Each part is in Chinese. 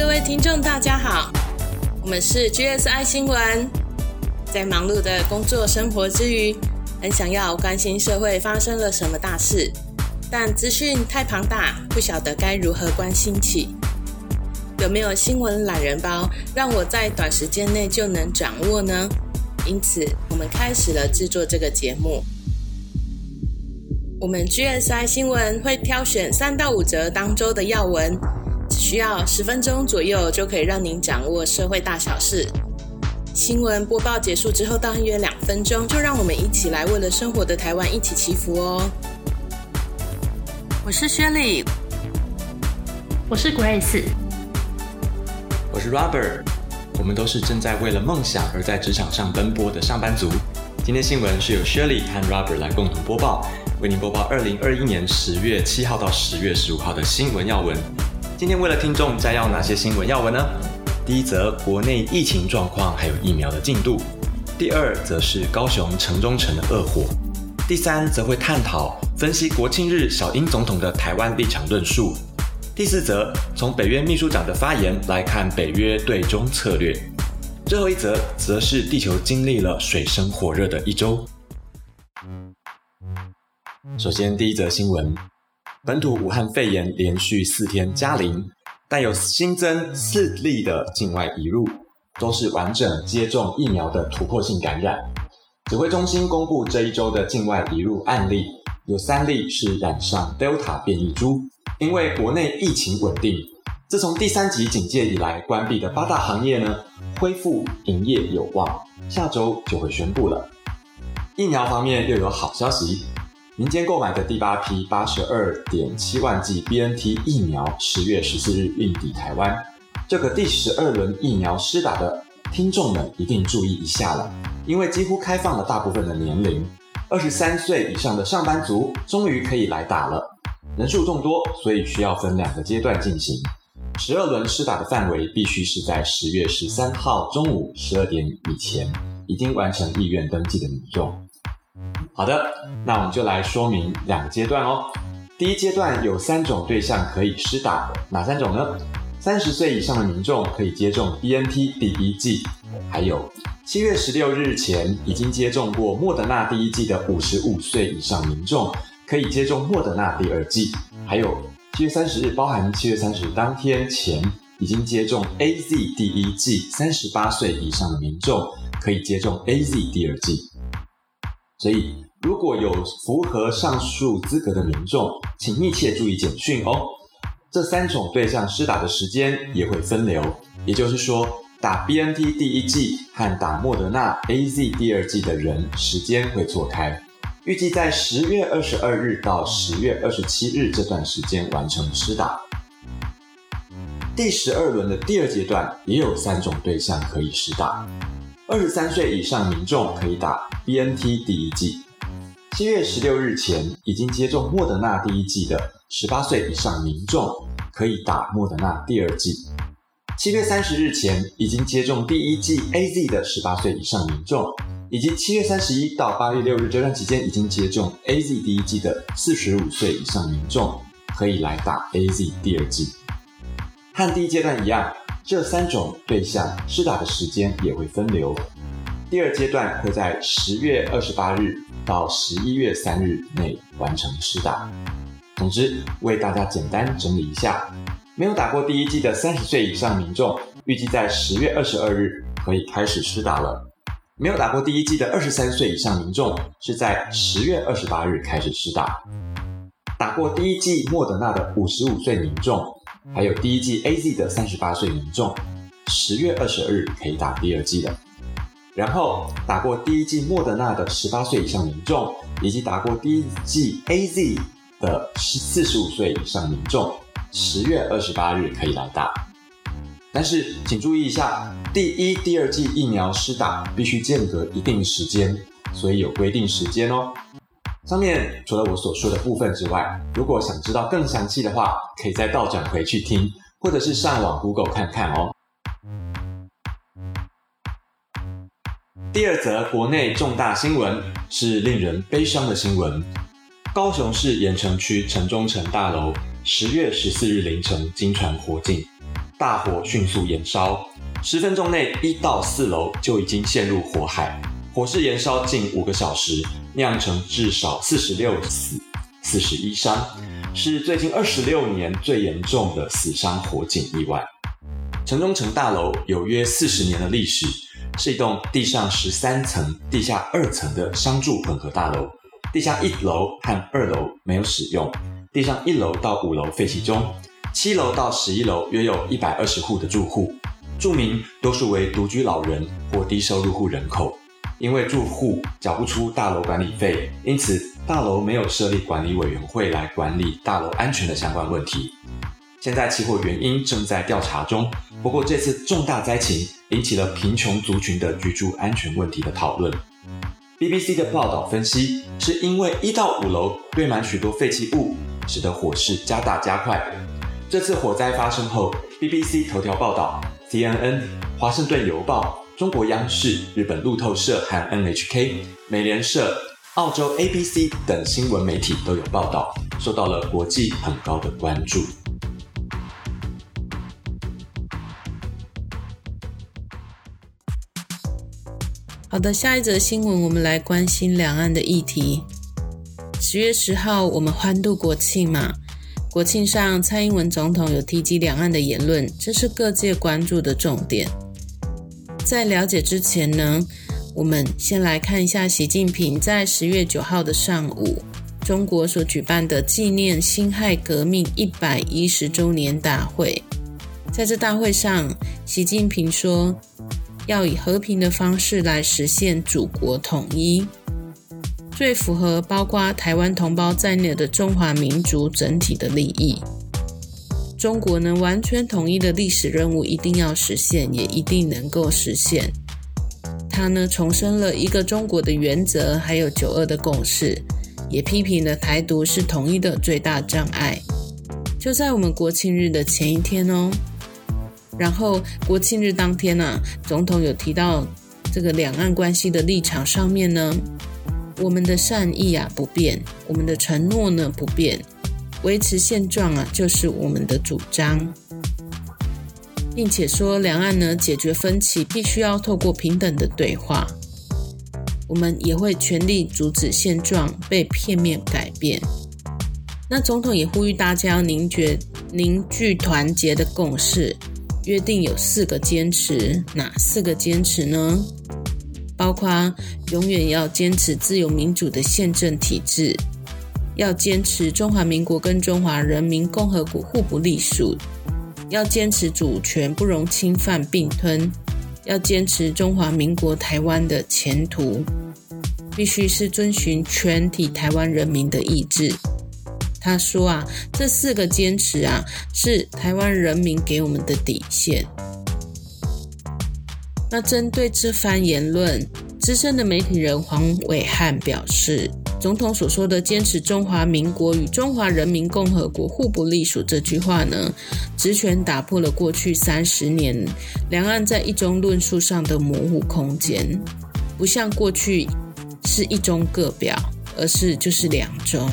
各位听众，大家好，我们是 GSI 新闻。在忙碌的工作生活之余，很想要关心社会发生了什么大事，但资讯太庞大，不晓得该如何关心起。有没有新闻懒人包，让我在短时间内就能掌握呢？因此，我们开始了制作这个节目。我们 GSI 新闻会挑选三到五则当周的要闻，需要十分钟左右就可以让您掌握社会大小事。新闻播报结束之后，大约两分钟，就让我们一起来为了生活的台湾一起祈福哦。我是薛礼，我是 Grace，我是 Robert，我们都是正在为了梦想而在职场上奔波的上班族。今天新闻是由 Shirley 和 Robert 来共同播报。为您播报二零二一年十月七号到十月十五号的新闻要闻。今天为了听众摘要哪些新闻要闻呢？第一则国内疫情状况还有疫苗的进度。第二则是高雄城中城的恶火。第三则会探讨分析国庆日小英总统的台湾立场论述。第四则从北约秘书长的发言来看北约对中策略。最后一则则是地球经历了水深火热的一周。首先，第一则新闻：本土武汉肺炎连续四天加零，但有新增四例的境外移入，都是完整接种疫苗的突破性感染。指挥中心公布这一周的境外移入案例，有三例是染上 Delta 变异株。因为国内疫情稳定，自从第三级警戒以来关闭的八大行业呢，恢复营业有望，下周就会宣布了。疫苗方面又有好消息。民间购买的第八批八十二点七万剂 BNT 疫苗，十月十四日运抵台湾。这个第十二轮疫苗施打的听众们一定注意一下了，因为几乎开放了大部分的年龄，二十三岁以上的上班族终于可以来打了。人数众多，所以需要分两个阶段进行。十二轮施打的范围必须是在十月十三号中午十二点以前已经完成意愿登记的民众。好的，那我们就来说明两个阶段哦。第一阶段有三种对象可以施打，哪三种呢？三十岁以上的民众可以接种 BNT 第一剂，还有七月十六日前已经接种过莫德纳第一剂的五十五岁以上民众可以接种莫德纳第二剂，还有七月三十日，包含七月三十日当天前已经接种 AZ 第一剂三十八岁以上的民众可以接种 AZ 第二剂。所以，如果有符合上述资格的民众，请密切注意简讯哦。这三种对象施打的时间也会分流，也就是说，打 BNT 第一剂和打莫德纳 AZ 第二剂的人时间会错开。预计在十月二十二日到十月二十七日这段时间完成施打。第十二轮的第二阶段也有三种对象可以施打。二十三岁以上民众可以打 BNT 第一剂，七月十六日前已经接种莫德纳第一剂的十八岁以上民众可以打莫德纳第二剂，七月三十日前已经接种第一剂 AZ 的十八岁以上民众，以及七月三十一到八月六日这段期间已经接种 AZ 第一剂的四十五岁以上民众可以来打 AZ 第二剂，和第一阶段一样。这三种对象施打的时间也会分流，第二阶段会在十月二十八日到十一月三日内完成施打。总之，为大家简单整理一下，没有打过第一剂的三十岁以上民众，预计在十月二十二日可以开始施打了；没有打过第一剂的二十三岁以上民众，是在十月二十八日开始施打；打过第一剂莫德纳的五十五岁民众。还有第一季 A Z 的三十八岁民众，十月二十日可以打第二季的。然后打过第一季莫德纳的十八岁以上民众，以及打过第一季 A Z 的四十五岁以上民众，十月二十八日可以来打。但是请注意一下，第一、第二季疫苗施打必须间隔一定时间，所以有规定时间哦。上面除了我所说的部分之外，如果想知道更详细的话，可以再倒转回去听，或者是上网 Google 看看哦。第二则国内重大新闻是令人悲伤的新闻：高雄市盐城区城中城大楼十月十四日凌晨惊传火警，大火迅速延烧，十分钟内一到四楼就已经陷入火海，火势延烧近五个小时，酿成至少四十六死、四十一伤，是最近二十六年最严重的死伤火警意外。城中城大楼有约四十年的历史，是一栋地上十三层、地下二层的商住混合大楼。地下一楼和二楼没有使用，地上一楼到五楼废弃中，七楼到十一楼约有一百二十户的住户，住民多数为独居老人或低收入户人口。因为住户缴不出大楼管理费，因此大楼没有设立管理委员会来管理大楼安全的相关问题。现在起火原因正在调查中。不过，这次重大灾情引起了贫穷族群的居住安全问题的讨论。BBC 的报道分析，是因为一到五楼堆满许多废弃物，使得火势加大加快。这次火灾发生后，BBC 头条报道、CNN、华盛顿邮报、中国央视、日本路透社和 NHK、美联社、澳洲 ABC 等新闻媒体都有报道，受到了国际很高的关注。好的，下一则新闻，我们来关心两岸的议题。十月十号，我们欢度国庆嘛？国庆上，蔡英文总统有提及两岸的言论，这是各界关注的重点。在了解之前呢，我们先来看一下习近平在十月九号的上午，中国所举办的纪念辛亥革命一百一十周年大会。在这大会上，习近平说。要以和平的方式来实现祖国统一，最符合包括台湾同胞在内的中华民族整体的利益。中国能完全统一的历史任务一定要实现，也一定能够实现。他呢重申了一个中国的原则，还有九二的共识，也批评了台独是统一的最大障碍。就在我们国庆日的前一天哦。然后国庆日当天呢，总统有提到这个两岸关系的立场上面呢，我们的善意啊不变，我们的承诺呢不变，维持现状啊就是我们的主张，并且说两岸呢解决分歧必须要透过平等的对话，我们也会全力阻止现状被片面改变。那总统也呼吁大家凝结凝聚团结的共识。约定有四个坚持，哪四个坚持呢？包括永远要坚持自由民主的宪政体制，要坚持中华民国跟中华人民共和国互不隶属，要坚持主权不容侵犯并吞，要坚持中华民国台湾的前途，必须是遵循全体台湾人民的意志。他说啊，这四个坚持啊，是台湾人民给我们的底线。那针对这番言论，资深的媒体人黄伟汉表示，总统所说的坚持中华民国与中华人民共和国互不隶属这句话呢，直拳打破了过去三十年两岸在一中论述上的模糊空间，不像过去是一中各表，而是就是两中。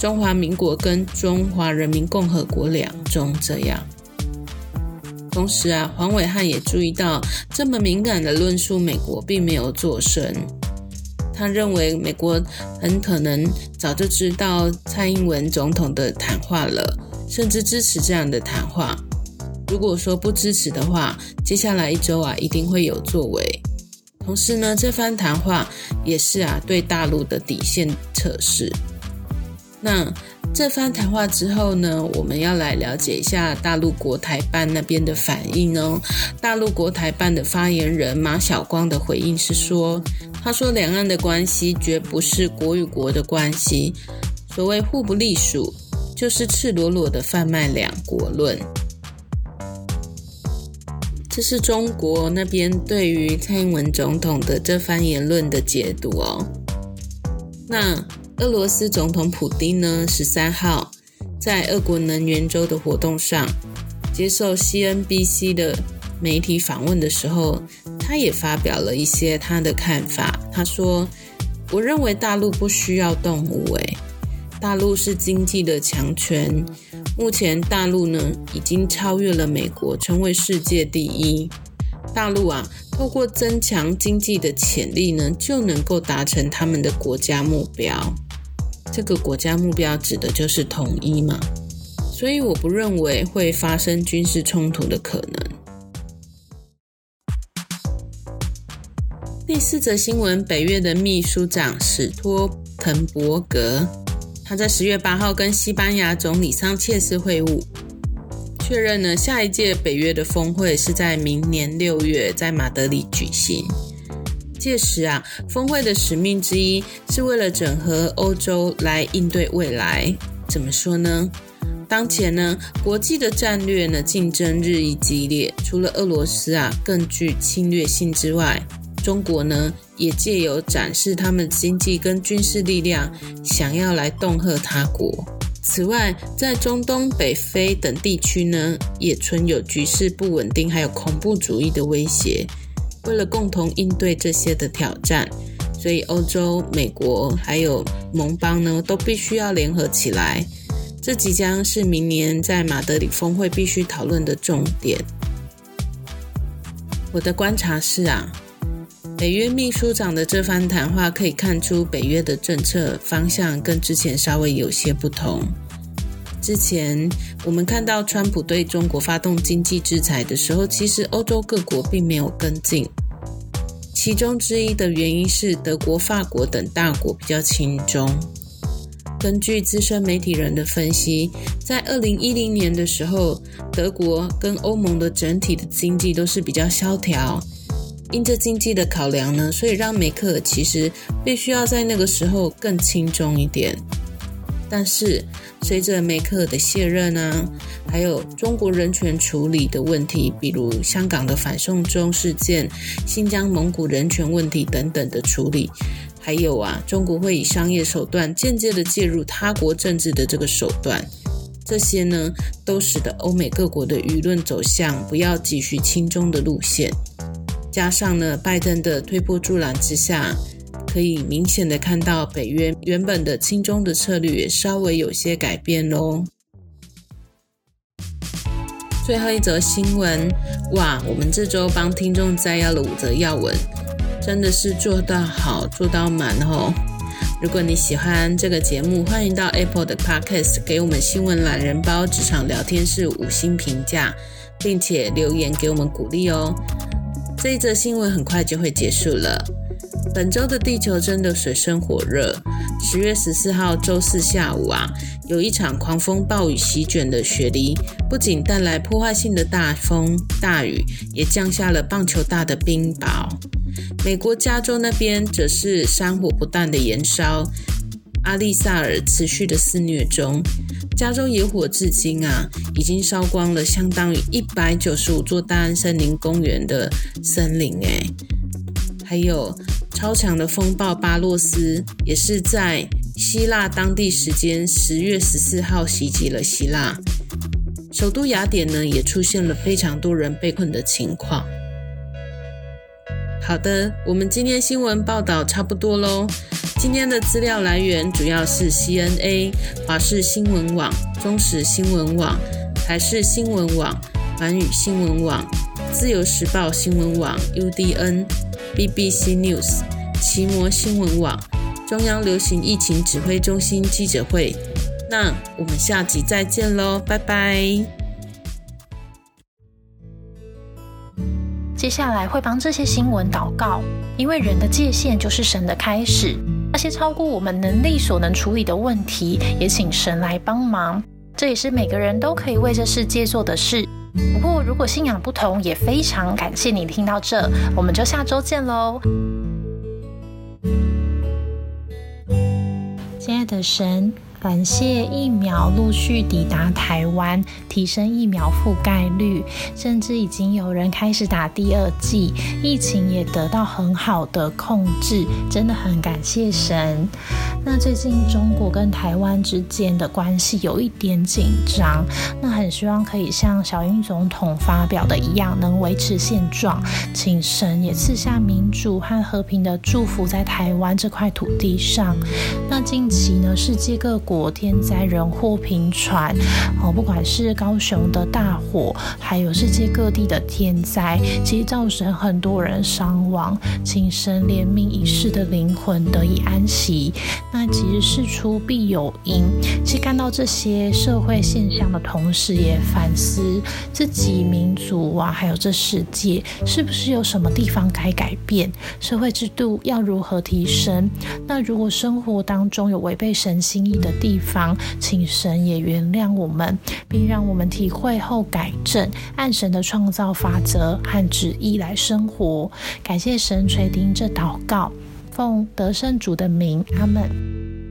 中华民国跟中华人民共和国两中这样。同时啊，黄伟汉也注意到，这么敏感的论述，美国并没有做声。他认为，美国很可能早就知道蔡英文总统的谈话了，甚至支持这样的谈话。如果说不支持的话，接下来一周啊，一定会有作为。同时呢，这番谈话也是啊，对大陆的底线测试。那这番谈话之后呢，我们要来了解一下大陆国台办那边的反应哦。大陆国台办的发言人马晓光的回应是说：“他说两岸的关系绝不是国与国的关系，所谓互不隶属，就是赤裸裸的贩卖两国论。”这是中国那边对于蔡英文总统的这番言论的解读哦。那。俄罗斯总统普京呢，十三号在俄国能源周的活动上接受 CNBC 的媒体访问的时候，他也发表了一些他的看法。他说：“我认为大陆不需要动武，诶，大陆是经济的强权，目前大陆呢已经超越了美国，成为世界第一。大陆啊，透过增强经济的潜力呢，就能够达成他们的国家目标。这个国家目标指的就是统一嘛。所以我不认为会发生军事冲突的可能。第四则新闻，北约的秘书长史托滕伯格，他在十月八号跟西班牙总理桑切斯会晤，确认呢下一届北约的峰会是在明年六月在马德里举行。届时啊，峰会的使命之一是为了整合欧洲来应对未来。怎么说呢？当前呢，国际的战略呢竞争日益激烈，除了俄罗斯啊更具侵略性之外，中国呢也借由展示他们经济跟军事力量，想要来恫吓他国。此外，在中东、北非等地区呢，也存有局势不稳定，还有恐怖主义的威胁。为了共同应对这些的挑战，所以欧洲、美国还有盟邦呢，都必须要联合起来。这即将是明年在马德里峰会必须讨论的重点。我的观察是啊，北约秘书长的这番谈话可以看出北约的政策方向跟之前稍微有些不同。之前我们看到川普对中国发动经济制裁的时候，其实欧洲各国并没有跟进，其中之一的原因是德国、法国等大国比较轻中。根据资深媒体人的分析，在二零一零年的时候，德国跟欧盟的整体的经济都是比较萧条。因着经济的考量呢，所以让梅克尔其实必须要在那个时候更轻松一点。但是随着梅克尔的卸任啊，还有中国人权处理的问题，比如香港的反送中事件、新疆蒙古人权问题等等的处理。还有啊，中国会以商业手段间接的介入他国政治的这个手段，这些呢，都使得欧美各国的舆论走向不要继续轻中的路线。加上呢，拜登的推波助澜之下，可以明显的看到北约原本的轻中的策略也稍微有些改变喽。最后一则新闻，哇，我们这周帮听众摘要了五则要闻。真的是做到好，做到满哦！如果你喜欢这个节目，欢迎到 Apple 的 Podcast 给我们新闻懒人包职场聊天室五星评价，并且留言给我们鼓励哦。这一则新闻很快就会结束了。本周的地球真的水深火热。十月十四号周四下午啊，有一场狂风暴雨席卷的雪梨，不仅带来破坏性的大风大雨，也降下了棒球大的冰雹。美国加州那边则是山火不断的燃烧，阿利萨尔持续的肆虐中。加州野火至今啊，已经烧光了相当于一百九十五座大安森林公园的森林诶，还有。超强的风暴巴洛斯也是在希腊当地时间十月十四号袭击了希腊首都雅典呢，也出现了非常多人被困的情况。好的，我们今天新闻报道差不多喽。今天的资料来源主要是 CNA、华视新闻网、中时新闻网、台视新闻网、环宇新闻网、自由时报新闻网、UDN。BBC News、奇摩新闻网、中央流行疫情指挥中心记者会。那我们下集再见喽，拜拜。下来会帮这些新闻祷告，因为人的界限就是神的开始。那些超过我们能力所能处理的问题，也请神来帮忙。这也是每个人都可以为这世界做的事。不过，如果信仰不同，也非常感谢你听到这，我们就下周见喽。亲爱的神，感谢疫苗陆续抵达台湾，提升疫苗覆盖率，甚至已经有人开始打第二剂，疫情也得到很好的控制，真的很感谢神。那最近中国跟台湾之间的关系有一点紧张，那很希望可以像小英总统发表的一样，能维持现状，请神也赐下民主和和平的祝福在台湾这块土地上。那近期呢，世界各国天灾人祸频传，哦，不管是高雄的大火，还有世界各地的天灾，其实造成很多人伤亡，请神怜悯已逝的灵魂得以安息。那其实事出必有因，其实看到这些社会现象的同时，也反思自己民族啊，还有这世界是不是有什么地方该改变，社会制度要如何提升？那如果生活当中有违背神心意的地方，请神也原谅我们，并让我们体会后改正，按神的创造法则和旨意来生活。感谢神垂听这祷告，奉得胜主的名，阿门。